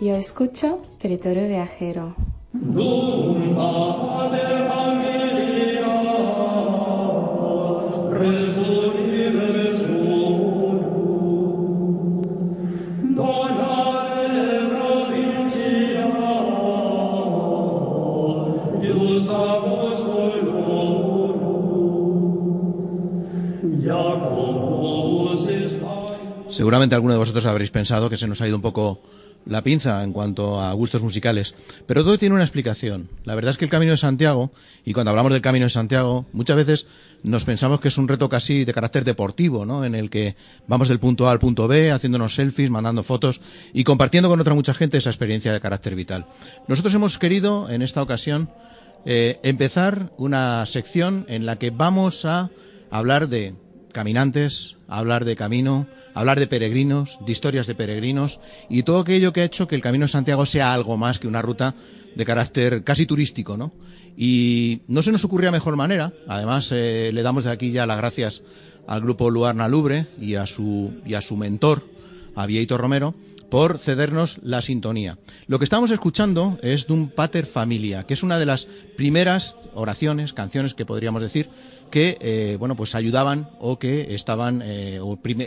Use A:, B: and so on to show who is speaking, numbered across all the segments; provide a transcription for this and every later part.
A: Yo escucho Territorio Viajero.
B: Seguramente alguno de vosotros habréis pensado que se nos ha ido un poco la pinza en cuanto a gustos musicales, pero todo tiene una explicación. La verdad es que el Camino de Santiago, y cuando hablamos del Camino de Santiago, muchas veces nos pensamos que es un reto casi de carácter deportivo, ¿no? En el que vamos del punto A al punto B, haciéndonos selfies, mandando fotos y compartiendo con otra mucha gente esa experiencia de carácter vital. Nosotros hemos querido, en esta ocasión, eh, empezar una sección en la que vamos a hablar de caminantes, hablar de camino, hablar de peregrinos, de historias de peregrinos y todo aquello que ha hecho que el Camino de Santiago sea algo más que una ruta de carácter casi turístico, ¿no? Y no se nos ocurría mejor manera. Además, eh, le damos de aquí ya las gracias al grupo Luarna Lubre y a su, y a su mentor, a Vieito Romero, por cedernos la sintonía. Lo que estamos escuchando es Dum Pater Familia, que es una de las primeras oraciones, canciones que podríamos decir, que eh, bueno pues ayudaban o que estaban eh,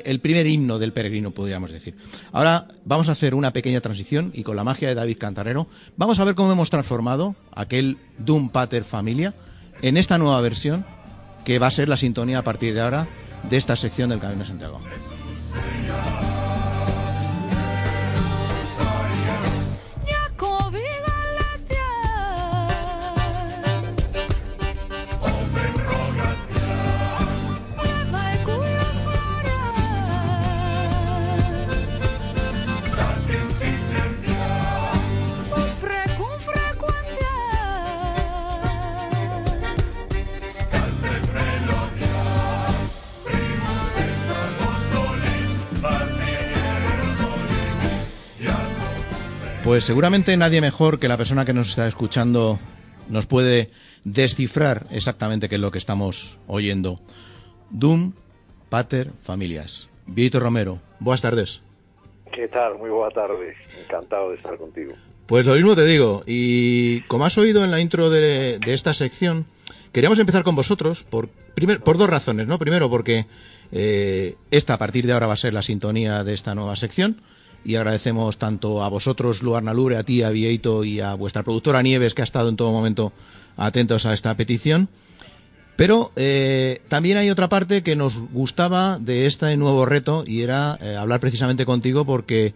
B: el primer himno del peregrino podríamos decir. Ahora vamos a hacer una pequeña transición y con la magia de David Cantarero vamos a ver cómo hemos transformado aquel Dum Pater Familia en esta nueva versión que va a ser la sintonía a partir de ahora de esta sección del Camino de Santiago. Pues seguramente nadie mejor que la persona que nos está escuchando nos puede descifrar exactamente qué es lo que estamos oyendo. Dum, Pater, Familias. Vito Romero, buenas tardes.
C: ¿Qué tal? Muy buena tarde. Encantado de estar contigo.
B: Pues lo mismo te digo. Y como has oído en la intro de, esta sección, queríamos empezar con vosotros por, por dos razones. ¿no? Primero, porque eh, esta a partir de ahora va a ser la sintonía de esta nueva sección y agradecemos tanto a vosotros, Luarna Lubre, a ti, a Vieito y a vuestra productora Nieves, que ha estado en todo momento atentos a esta petición. Pero eh, también hay otra parte que nos gustaba de este nuevo reto y era eh, hablar precisamente contigo porque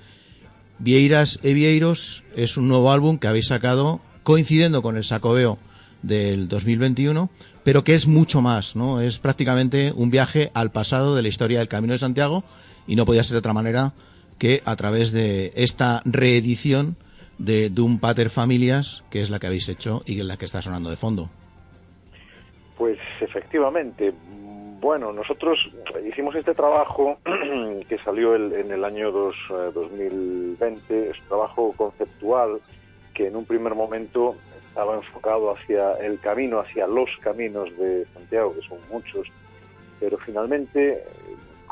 B: Vieiras e Vieiros es un nuevo álbum que habéis sacado coincidiendo con el Sacobeo del 2021, pero que es mucho más, ¿no? Es prácticamente un viaje al pasado de la historia del Camino de Santiago y no podía ser de otra manera que a través de esta reedición de Doom Pater Familias, que es la que habéis hecho y que la que está sonando de fondo.
C: Pues efectivamente, bueno, nosotros hicimos este trabajo que salió en el año 2020, eh, es un trabajo conceptual que en un primer momento estaba enfocado hacia el camino, hacia los caminos de Santiago, que son muchos, pero finalmente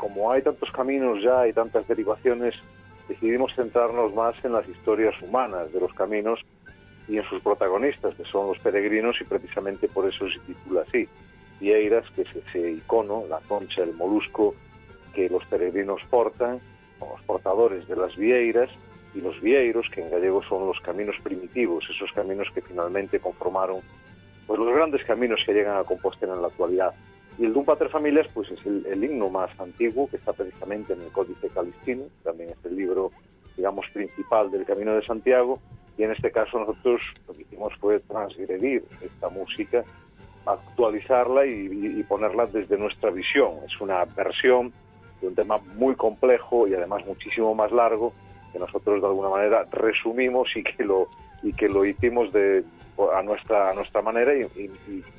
C: como hay tantos caminos ya y tantas derivaciones, decidimos centrarnos más en las historias humanas de los caminos y en sus protagonistas, que son los peregrinos, y precisamente por eso se titula así. Vieiras, que es ese icono, la concha, el molusco que los peregrinos portan, los portadores de las vieiras, y los vieiros, que en gallego son los caminos primitivos, esos caminos que finalmente conformaron pues, los grandes caminos que llegan a Compostela en la actualidad. Y el Dum Pater Familias pues es el, himno más antiguo que está precisamente en el Códice Calistino, también es el libro, digamos, principal del Camino de Santiago, y en este caso nosotros lo que hicimos fue transgredir esta música, actualizarla y, ponerla desde nuestra visión. Es una versión de un tema muy complejo y además muchísimo más largo, que nosotros de alguna manera resumimos y que lo y que lo hicimos de a nuestra a nuestra manera y,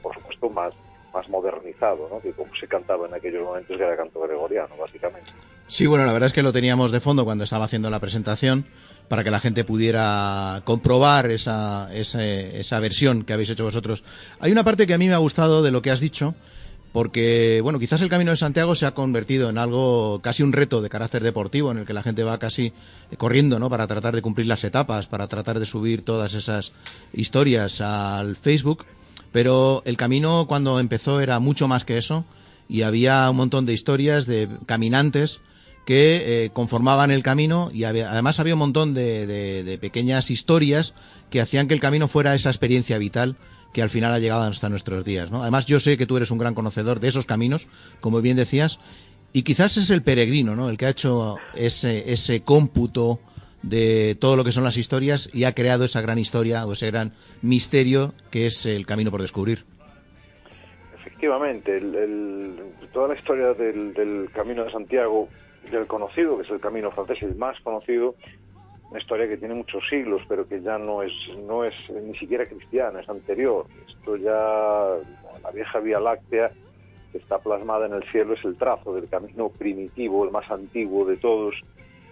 C: por supuesto más más modernizado, ¿no? que como se cantaba en aquellos momentos que era canto gregoriano, básicamente.
B: Sí, bueno, la verdad es que lo teníamos de fondo cuando estaba haciendo la presentación para que la gente pudiera comprobar esa, esa, esa versión que habéis hecho vosotros. Hay una parte que a mí me ha gustado de lo que has dicho, porque, bueno, quizás el Camino de Santiago se ha convertido en algo, casi un reto de carácter deportivo, en el que la gente va casi corriendo, ¿no? Para tratar de cumplir las etapas, para tratar de subir todas esas historias al Facebook. Pero el camino, cuando empezó, era mucho más que eso, y había un montón de historias de caminantes que eh, conformaban el camino, y además había un montón de, de pequeñas historias que hacían que el camino fuera esa experiencia vital que al final ha llegado hasta nuestros días. ¿no? Además, yo sé que tú eres un gran conocedor de esos caminos, como bien decías, y quizás es el peregrino, ¿no? El que ha hecho ese, ese cómputo de todo lo que son las historias y ha creado esa gran historia o ese gran misterio que es el camino por descubrir.
C: Efectivamente, toda la historia del, del Camino de Santiago, del conocido, que es el camino francés, el más conocido, una historia que tiene muchos siglos, pero que ya no es, no es ni siquiera cristiana, es anterior. Esto ya, la vieja Vía Láctea, que está plasmada en el cielo, es el trazo del camino primitivo, el más antiguo de todos,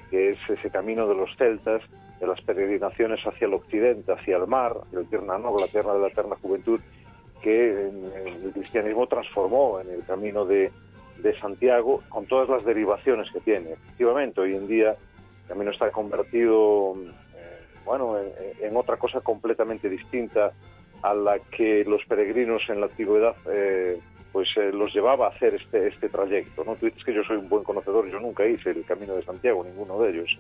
C: que es ese camino de los celtas, de las peregrinaciones hacia el occidente, hacia el mar, el tierna noble, la tierra de la eterna juventud, que el cristianismo transformó en el camino de, de Santiago, con todas las derivaciones que tiene. Efectivamente, hoy en día camino está convertido eh, bueno, en, otra cosa completamente distinta a la que los peregrinos en la antigüedad eh, pues eh, los llevaba a hacer este, este trayecto. ¿no? Tú dices que yo soy un buen conocedor, yo nunca hice el Camino de Santiago, ninguno de ellos.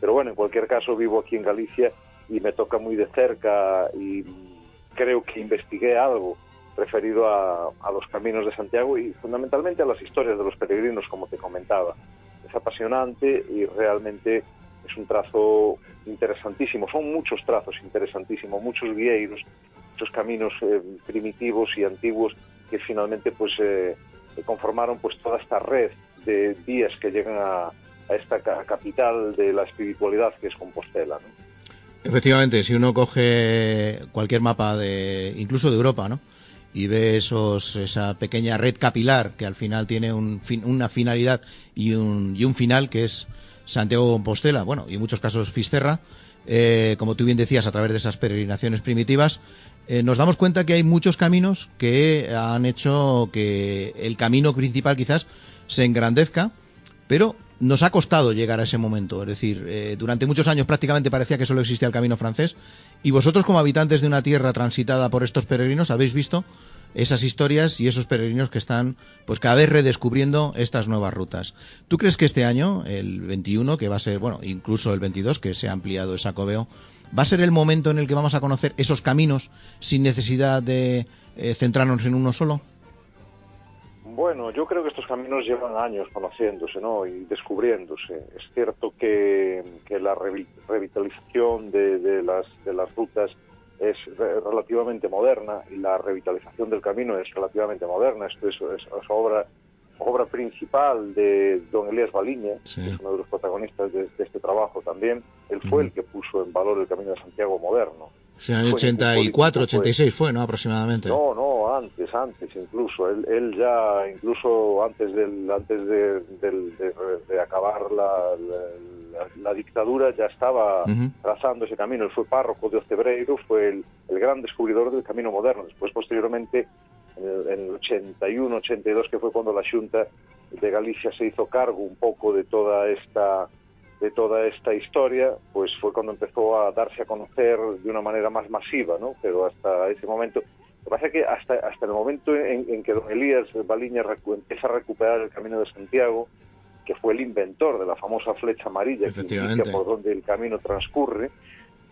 C: Pero bueno, en cualquier caso vivo aquí en Galicia y me toca muy de cerca y creo que investigué algo referido a, a los caminos de Santiago y fundamentalmente a las historias de los peregrinos, como te comentaba apasionante y realmente es un trazo interesantísimo. Son muchos trazos interesantísimos, muchos vieiros, muchos caminos eh, primitivos y antiguos que finalmente pues eh, conformaron pues toda esta red de vías que llegan a, esta capital de la espiritualidad que es Compostela.
B: Efectivamente, si uno coge cualquier mapa de incluso de Europa, ¿no? y ve esos, esa pequeña red capilar que al final tiene un una finalidad y un, y un final que es Santiago Compostela, bueno, y en muchos casos Fisterra, eh, como tú bien decías, a través de esas peregrinaciones primitivas, eh, nos damos cuenta que hay muchos caminos que han hecho que el camino principal quizás se engrandezca, pero nos ha costado llegar a ese momento. Es decir, eh, durante muchos años prácticamente parecía que solo existía el camino francés. Y vosotros, como habitantes de una tierra transitada por estos peregrinos, habéis visto esas historias y esos peregrinos que están, pues cada vez redescubriendo estas nuevas rutas. ¿Tú crees que este año, el 21, que va a ser, bueno, incluso el 22, que se ha ampliado esa coveo, va a ser el momento en el que vamos a conocer esos caminos sin necesidad de eh, centrarnos en uno solo?
C: Bueno, yo creo que estos caminos llevan años conociéndose ¿no? y descubriéndose. Es cierto que, la revitalización de, las, rutas es relativamente moderna y la revitalización del camino es relativamente moderna. Esto es, obra obra principal de don Elías Baliña, que es uno de los protagonistas de, este trabajo también. Él fue el que puso en valor el Camino de Santiago moderno.
B: Sí, en el 84, 86 fue, ¿no? Aproximadamente.
C: No, no, antes, antes incluso. Él, él ya, incluso antes del antes de, de, acabar la, la, dictadura, ya estaba trazando ese camino. Él fue párroco de Ocebreiro, fue el, el, gran descubridor del camino moderno. Después, posteriormente, en el, en el 81, 82, que fue cuando la Junta de Galicia se hizo cargo un poco de toda esta de toda esta historia, pues fue cuando empezó a darse a conocer de una manera más masiva, ¿no? Pero hasta ese momento, lo que pasa es que hasta, hasta el momento en, que don Elías Baliña empieza a recuperar el Camino de Santiago, que fue el inventor de la famosa flecha amarilla que indica por donde el camino transcurre,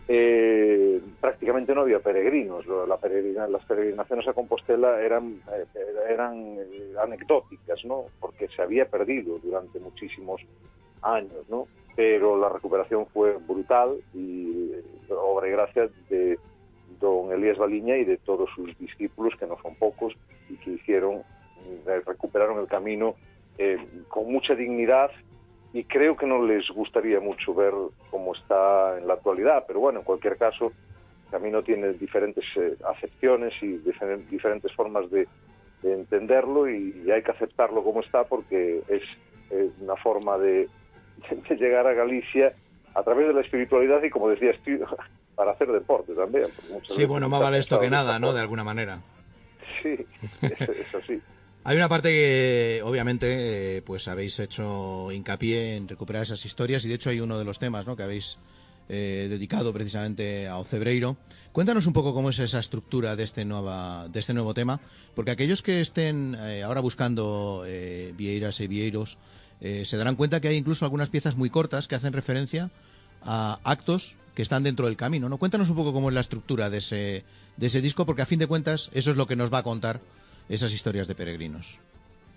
C: eh, prácticamente no había peregrinos. La las peregrinaciones a Compostela eran, eh, eran eh, anecdóticas, ¿no? Porque se había perdido durante muchísimos años, pero la recuperación fue brutal y obra y gracia de don Elías Baliña y de todos sus discípulos, que no son pocos, y que hicieron, recuperaron el camino con mucha dignidad y creo que no les gustaría mucho ver cómo está en la actualidad, pero bueno, en cualquier caso, camino tiene diferentes eh, acepciones y diferentes formas de, entenderlo y, hay que aceptarlo como está porque es una forma de, llegar a Galicia a través de la espiritualidad y como decías para hacer deporte también.
B: Sí, bueno, más vale esto que nada, ¿no? De alguna manera.
C: Sí, eso, sí.
B: Hay una parte que obviamente eh, pues habéis hecho hincapié en recuperar esas historias y de hecho hay uno de los temas ¿no? que habéis eh, dedicado precisamente a Ocebreiro. Cuéntanos un poco cómo es esa estructura de este, nueva, de este nuevo tema, porque aquellos que estén eh, ahora buscando vieiras y vieiros se darán cuenta que hay incluso algunas piezas muy cortas que hacen referencia a actos que están dentro del camino. ¿no? Cuéntanos un poco cómo es la estructura de ese, de ese disco, porque a fin de cuentas eso es lo que nos va a contar esas historias de peregrinos.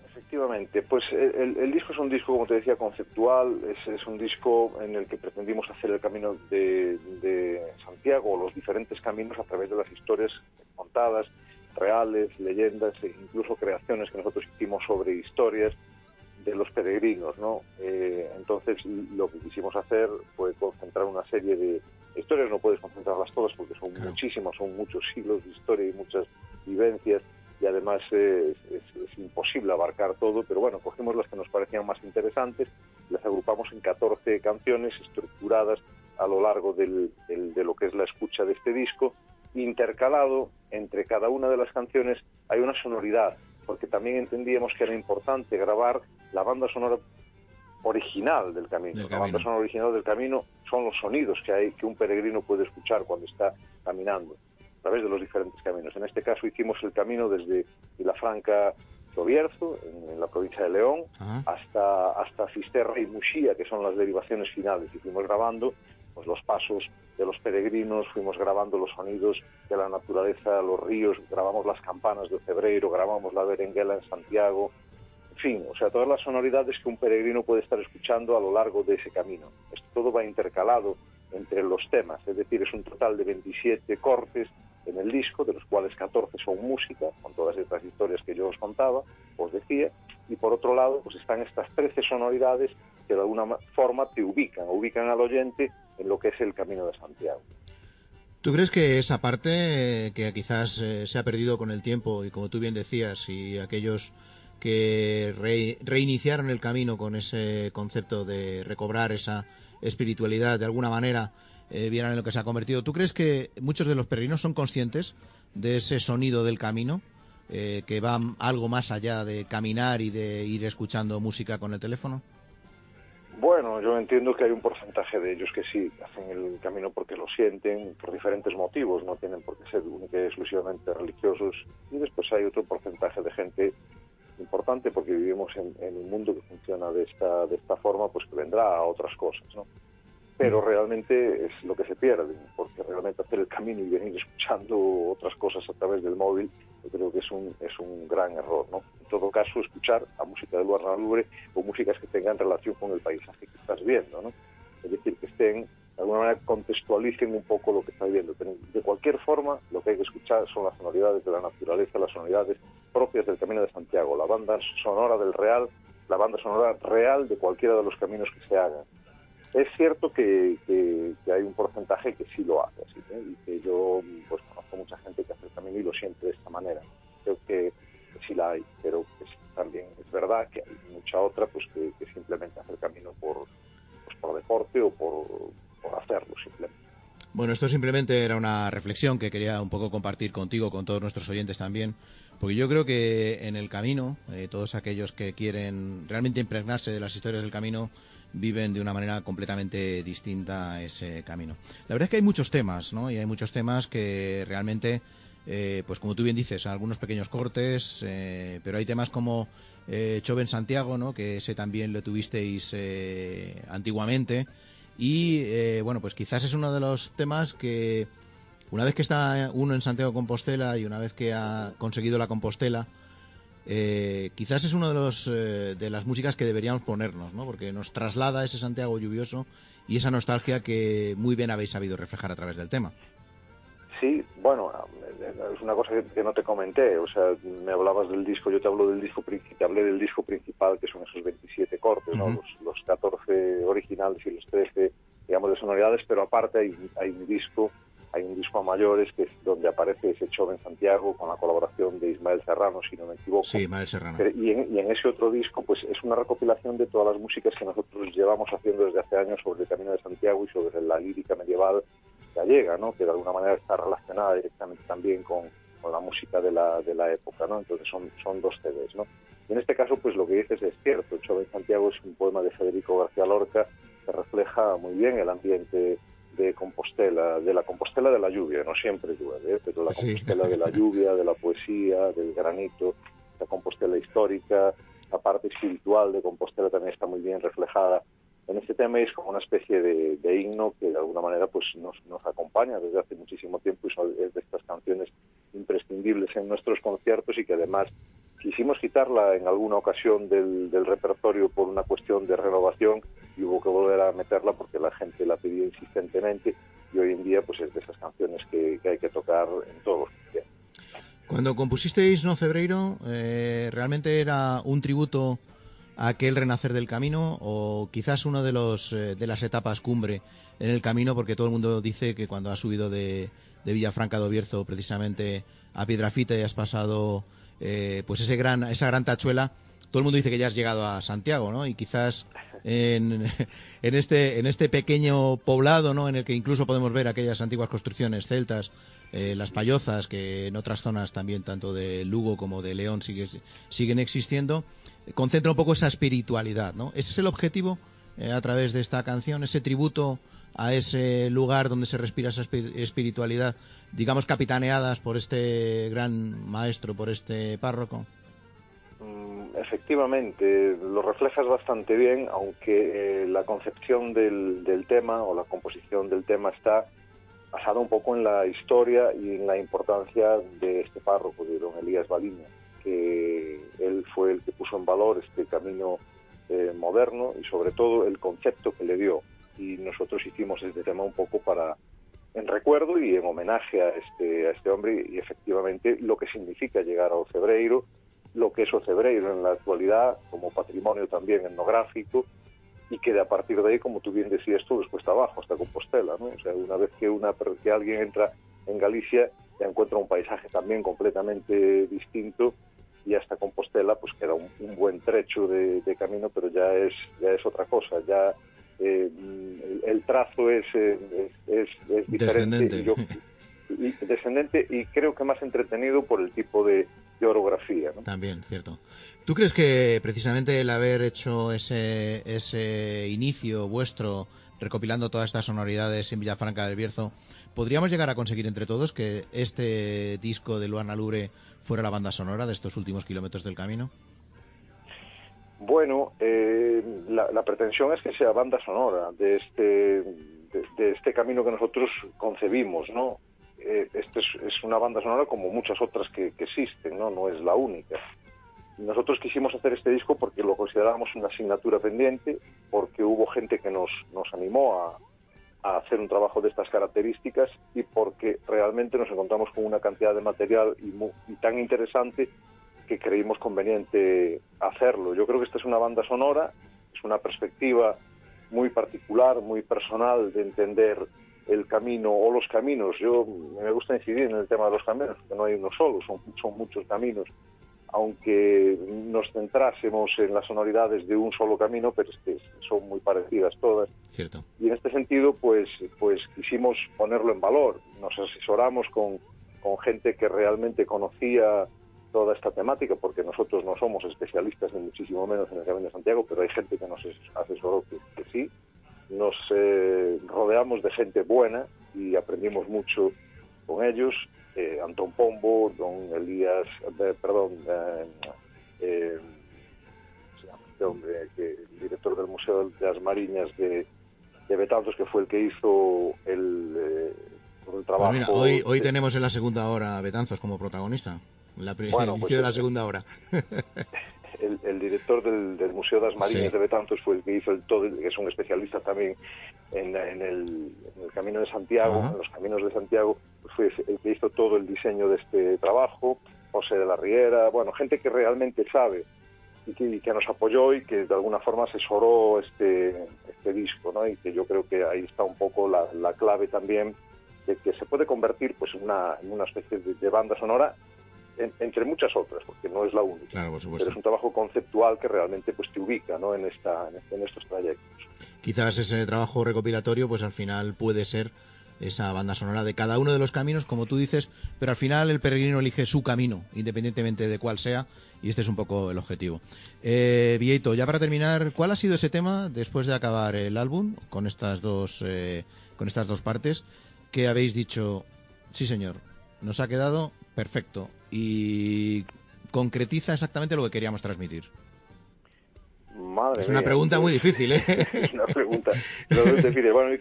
C: Efectivamente, pues el, disco es un disco, como te decía, conceptual, es, un disco en el que pretendimos hacer el camino de, Santiago, los diferentes caminos a través de las historias contadas, reales, leyendas e incluso creaciones que nosotros hicimos sobre historias de los peregrinos, ¿no? Eh, entonces lo que quisimos hacer fue concentrar una serie de historias, no puedes concentrarlas todas porque son muchísimas, son muchos siglos de historia y muchas vivencias y además es, imposible abarcar todo, pero bueno, cogimos las que nos parecían más interesantes, las agrupamos en 14 canciones estructuradas a lo largo de lo que es la escucha de este disco, intercalado entre cada una de las canciones hay una sonoridad, porque también entendíamos que era importante grabar la banda sonora original del camino. La banda sonora original del camino son los sonidos que hay que un peregrino puede escuchar cuando está caminando través de los diferentes caminos. En este caso hicimos el camino desde Vilafranca Tobierzo, en, la provincia de León, hasta, hasta Fisterra y Muxía, que son las derivaciones finales. Y fuimos grabando pues, los pasos de los peregrinos, fuimos grabando los sonidos de la naturaleza, los ríos, grabamos las campanas de Febreiro, grabamos la berenguela en Santiago, en fin, o sea, todas las sonoridades que un peregrino puede estar escuchando a lo largo de ese camino. Esto todo va intercalado entre los temas, es decir, es un total de 27 cortes en el disco, de los cuales 14 son música, con todas estas historias que yo os contaba, os decía, y por otro lado, pues están estas 13 sonoridades que de alguna forma te ubican, ubican al oyente en lo que es el Camino de Santiago.
B: ¿Tú crees que esa parte que quizás eh, se ha perdido con el tiempo y como tú bien decías, y aquellos que reiniciaron el camino con ese concepto de recobrar esa espiritualidad de alguna manera, eh, vieran en lo que se ha convertido. ¿Tú crees que muchos de los peregrinos son conscientes de ese sonido del camino, eh, que va algo más allá de caminar y de ir escuchando música con el teléfono?
C: Bueno, yo entiendo que hay un porcentaje de ellos que sí hacen el camino porque lo sienten por diferentes motivos, no tienen por qué ser únicamente exclusivamente religiosos. Y después hay otro porcentaje de gente importante porque vivimos en, en, un mundo que funciona de esta, de esta forma, pues que vendrá a otras cosas, ¿no? Pero realmente es lo que se pierde, porque realmente hacer el camino y venir escuchando otras cosas a través del móvil, yo creo que es un, es un gran error, ¿no? En todo caso, escuchar a música de lugar Lubre o músicas que tengan relación con el paisaje que estás viendo, ¿no? Es decir, que estén, de alguna manera, contextualicen un poco lo que estás viendo. de cualquier forma, lo que hay que escuchar son las sonoridades de la naturaleza, las sonoridades propias del Camino de Santiago, la banda sonora del Real, la banda sonora real de cualquiera de los caminos que se hagan es cierto que, hay un porcentaje que sí lo hace así, ¿eh? y que yo pues conozco mucha gente que hace el camino y lo siente de esta manera. Creo que, sí la hay, pero también es verdad que hay mucha otra pues que, simplemente hace el camino por, pues, por deporte o por, hacerlo simplemente.
B: Bueno, esto simplemente era una reflexión que quería un poco compartir contigo, con todos nuestros oyentes también, porque yo creo que en el camino, eh, todos aquellos que quieren realmente impregnarse de las historias del camino, viven de una manera completamente distinta ese camino. La verdad es que hay muchos temas, ¿no? Y hay muchos temas que realmente, eh, pues como tú bien dices, algunos pequeños cortes, eh, pero hay temas como eh, Choven Santiago, ¿no? Que ese también lo tuvisteis eh, antiguamente. Y bueno, pues quizás es uno de los temas que una vez que está uno en Santiago Compostela y una vez que ha conseguido la Compostela, eh, quizás es una de, los, eh, de las músicas que deberíamos ponernos, ¿no? porque nos traslada ese Santiago lluvioso y esa nostalgia que muy bien habéis sabido reflejar a través del tema.
C: Sí, bueno, es una cosa que, no te comenté, o sea, me hablabas del disco, yo te hablo del disco, te hablé del disco principal, que son esos 27 cortes, ¿no? los, los 14 originales y los 13, digamos, de sonoridades, pero aparte hay, hay un disco hay un disco a mayores que es donde aparece ese en Santiago con la colaboración de Ismael Serrano, si no me equivoco.
B: Sí, Ismael Serrano.
C: Y en, ese otro disco, pues es una recopilación de todas las músicas que nosotros llevamos haciendo desde hace años sobre el Camino de Santiago y sobre la lírica medieval gallega, ¿no? Que de alguna manera está relacionada directamente también con, con la música de la, de la época, ¿no? Entonces son, son dos CDs, ¿no? Y en este caso, pues lo que dices es cierto. en Santiago es un poema de Federico García Lorca que refleja muy bien el ambiente de Compostela, de la Compostela de la lluvia, no siempre llueve, ¿eh? pero la Compostela de la lluvia, de la poesía, del granito, la Compostela histórica, la parte espiritual de Compostela también está muy bien reflejada en este tema es como una especie de, himno que de alguna manera pues nos, nos acompaña desde hace muchísimo tiempo y es de estas canciones imprescindibles en nuestros conciertos y que además quisimos quitarla en alguna ocasión del, del repertorio por una cuestión de renovación y hubo que volver a meterla porque la gente la pidió insistentemente y hoy en día pues es de esas canciones que, hay que tocar en todos los
B: Cuando compusisteis No Cebreiro, eh, ¿realmente era un tributo a aquel renacer del camino o quizás una de, los, eh, de las etapas cumbre en el camino? Porque todo el mundo dice que cuando has subido de, de Villafranca de Obierzo precisamente a Piedrafita y has pasado eh, pues ese gran, esa gran tachuela, todo el mundo dice que ya has llegado a Santiago, ¿no? Y quizás este, en este pequeño poblado, ¿no? En el que incluso podemos ver aquellas antiguas construcciones celtas, eh, las payozas, que en otras zonas también, tanto de Lugo como de León, siguen existiendo, concentra un poco esa espiritualidad, ¿no? Ese es el objetivo eh, a través de esta canción, ese tributo a ese lugar donde se respira esa espiritualidad, digamos capitaneadas por este gran maestro, por este párroco.
C: Efectivamente, lo reflejas bastante bien, aunque eh, la concepción del, del, tema o la composición del tema está basada un poco en la historia y en la importancia de este párroco, de don Elías Baliña, que él fue el que puso en valor este camino eh, moderno y sobre todo el concepto que le dio. Y nosotros hicimos este tema un poco para en recuerdo y en homenaje a este, a este hombre y efectivamente lo que significa llegar a Ocebreiro lo que es Ocebreiro en la actualidad como patrimonio también etnográfico y que de a partir de ahí, como tú bien decías tú, después está abajo, hasta Compostela, ¿no? O sea, una vez que, una, que alguien entra en Galicia, ya encuentra un paisaje también completamente distinto y hasta Compostela, pues queda un, un buen trecho de, camino, pero ya es, ya es otra cosa, ya eh, el, trazo es, es, es, diferente.
B: Descendente.
C: Y, descendente y creo que más entretenido por el tipo de, de orografía. ¿no?
B: También, cierto. ¿Tú crees que precisamente el haber hecho ese, ese inicio vuestro recopilando todas estas sonoridades en Villafranca del Bierzo, podríamos llegar a conseguir entre todos que este disco de Luana Lure fuera la banda sonora de estos últimos kilómetros del camino?
C: Bueno, eh, la, pretensión es que sea banda sonora de este, de, este camino que nosotros concebimos, ¿no? Eh, este es, una banda sonora como muchas otras que, existen, ¿no? No es la única. Nosotros quisimos hacer este disco porque lo considerábamos una asignatura pendiente, porque hubo gente que nos, nos animó a, hacer un trabajo de estas características y porque realmente nos encontramos con una cantidad de material y tan interesante que creímos conveniente hacerlo. Yo creo que esta es una banda sonora, es una perspectiva muy particular, muy personal de entender el camino o los caminos. Yo me gusta incidir en el tema de los caminos, que no hay uno solo, son, son muchos caminos. Aunque nos centrásemos en las sonoridades de un solo camino, pero es que son muy parecidas todas.
B: Cierto.
C: Y en este sentido, pues, pues quisimos ponerlo en valor. Nos asesoramos con, con gente que realmente conocía toda esta temática, porque nosotros no somos especialistas ni muchísimo menos en el Camino de Santiago, pero hay gente que nos asesoró que sí nos eh, rodeamos de gente buena y aprendimos mucho con ellos. Eh, Antón Pombo, don Elías, eh, perdón, eh, este hombre, que, el director del Museo de las Mariñas de, de Betanzos, que fue el que hizo el, el pues trabajo.
B: hoy, hoy tenemos en la segunda hora a Betanzos como protagonista. Bueno, pues de la segunda hora.
C: el, director del, Museo de las Marinas de Betanzos fue el que hizo el todo, que es un especialista también en, el, Camino de Santiago, en los caminos de Santiago, fue el que hizo todo el diseño de este trabajo, José de la Riera, bueno, gente que realmente sabe y que, nos apoyó y que de alguna forma asesoró este, este disco, ¿no? Y que yo creo que ahí está un poco la, clave también de que se puede convertir pues en una, en una especie de, banda sonora entre muchas otras, porque no es la única.
B: Claro, por
C: supuesto. Pero es un trabajo conceptual que realmente pues te ubica ¿no? en, esta, en estos trayectos.
B: Quizás ese trabajo recopilatorio pues al final puede ser esa banda sonora de cada uno de los caminos, como tú dices, pero al final el peregrino elige su camino, independientemente de cuál sea, y este es un poco el objetivo. Eh, Vieito, ya para terminar, ¿cuál ha sido ese tema después de acabar el álbum con estas dos, eh, con estas dos partes que habéis dicho, sí señor, nos ha quedado perfecto y concretiza exactamente lo que queríamos transmitir? es una pregunta muy difícil, ¿eh?
C: Es una pregunta. Bueno,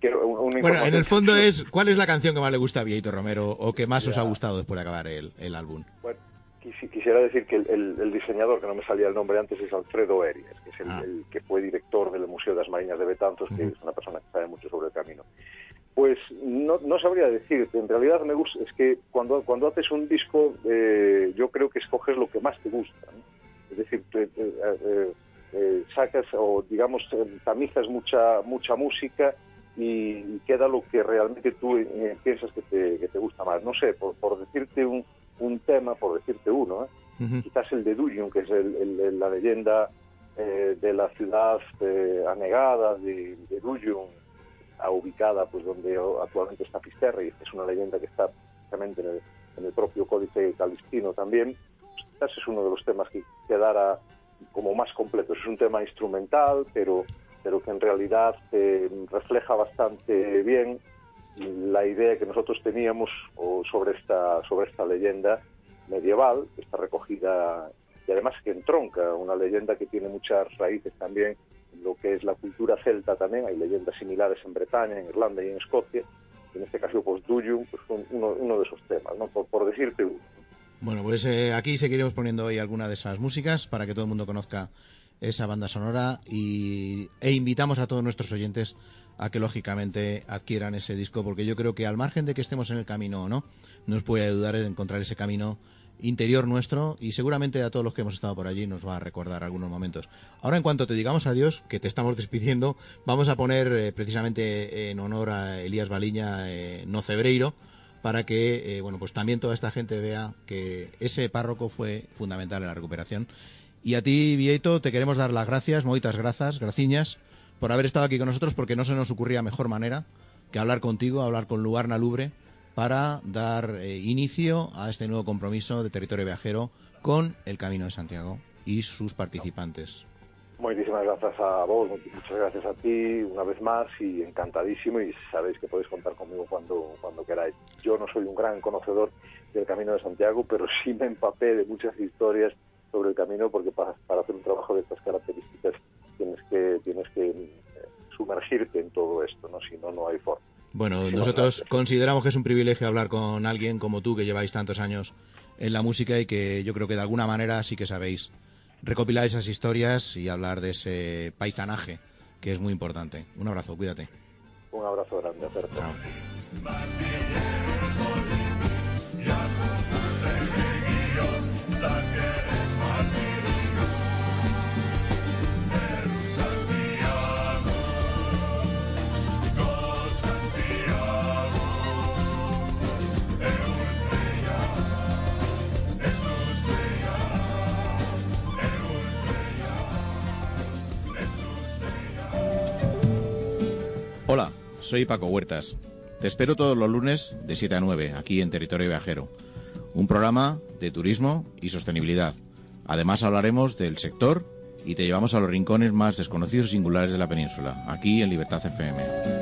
C: quiero,
B: bueno, en el fondo es, ¿cuál es la canción que más le gusta a Vieito Romero o que más os ha gustado después de acabar el, el álbum?
C: Bueno, quisiera decir que el, diseñador, que no me salía el nombre antes, es Alfredo Eries, que es ah. el, que fue director del Museo de las Marinas de Betanzos, que es una persona que sabe mucho sobre el camino. Pues no, no sabría decirte, en realidad me gusta, es que cuando, cuando haces un disco, eh, yo creo que escoges lo que más te gusta. Es decir, eh, eh, sacas o digamos tamizas mucha mucha música y, queda lo que realmente tú piensas que te, que te, gusta más. No sé, por, por decirte un, un, tema, por decirte uno, quizás el de Duyun, que es el, la leyenda de la ciudad anegada de, de Duyun, ubicada pues donde actualmente está Fisterra, es una leyenda que está precisamente en el, en el propio códice calistino también, quizás es uno de los temas que quedara como más completo. Es un tema instrumental, pero, pero que en realidad eh, refleja bastante bien la idea que nosotros teníamos sobre esta, sobre esta leyenda medieval, que está recogida y además que entronca, una leyenda que tiene muchas raíces también lo que es la cultura celta también, hay leyendas similares en Bretaña, en Irlanda y en Escocia, en este caso pues Duyum, pues uno, uno de esos temas, ¿no? por, por decirte uno.
B: Bueno, pues eh, aquí seguiremos poniendo hoy alguna de esas músicas para que todo el mundo conozca esa banda sonora y, e invitamos a todos nuestros oyentes a que lógicamente adquieran ese disco porque yo creo que al margen de que estemos en el camino o no, nos puede ayudar a encontrar ese camino interior nuestro y seguramente a todos los que hemos estado por allí nos va a recordar algunos momentos. Ahora en cuanto te digamos adiós, que te estamos despidiendo, vamos a poner eh, precisamente en honor a Elías Baliña eh, No Cebreiro, para que eh, bueno pues también toda esta gente vea que ese párroco fue fundamental en la recuperación. Y a ti, Vieito, te queremos dar las gracias, moitas grazas, graciñas, por haber estado aquí con nosotros, porque no se nos ocurría mejor manera que hablar contigo, hablar con Lugarna Lubre, para dar eh, inicio a este nuevo compromiso de territorio viajero con el Camino de Santiago y sus participantes.
C: Muchísimas gracias a vos, muchas gracias a ti una vez más y encantadísimo y sabéis que podéis contar conmigo cuando, cuando queráis. Yo no soy un gran conocedor del Camino de Santiago, pero sí me empapé de muchas historias sobre el camino porque para, hacer un trabajo de estas características tienes que, tienes que eh, sumergirte en todo esto, ¿no? si no, no hay forma.
B: Bueno, nosotros consideramos que es un privilegio hablar con alguien como tú que lleváis tantos años en la música y que yo creo que de alguna manera sí que sabéis recopilar esas historias y hablar de ese paisanaje que es muy importante. Un abrazo, cuídate.
C: Un abrazo grande, Chao.
B: Soy Paco Huertas. Te espero todos los lunes de 7 a 9 aquí en Territorio Viajero, un programa de turismo y sostenibilidad. Además hablaremos del sector y te llevamos a los rincones más desconocidos y singulares de la península, aquí en Libertad FM.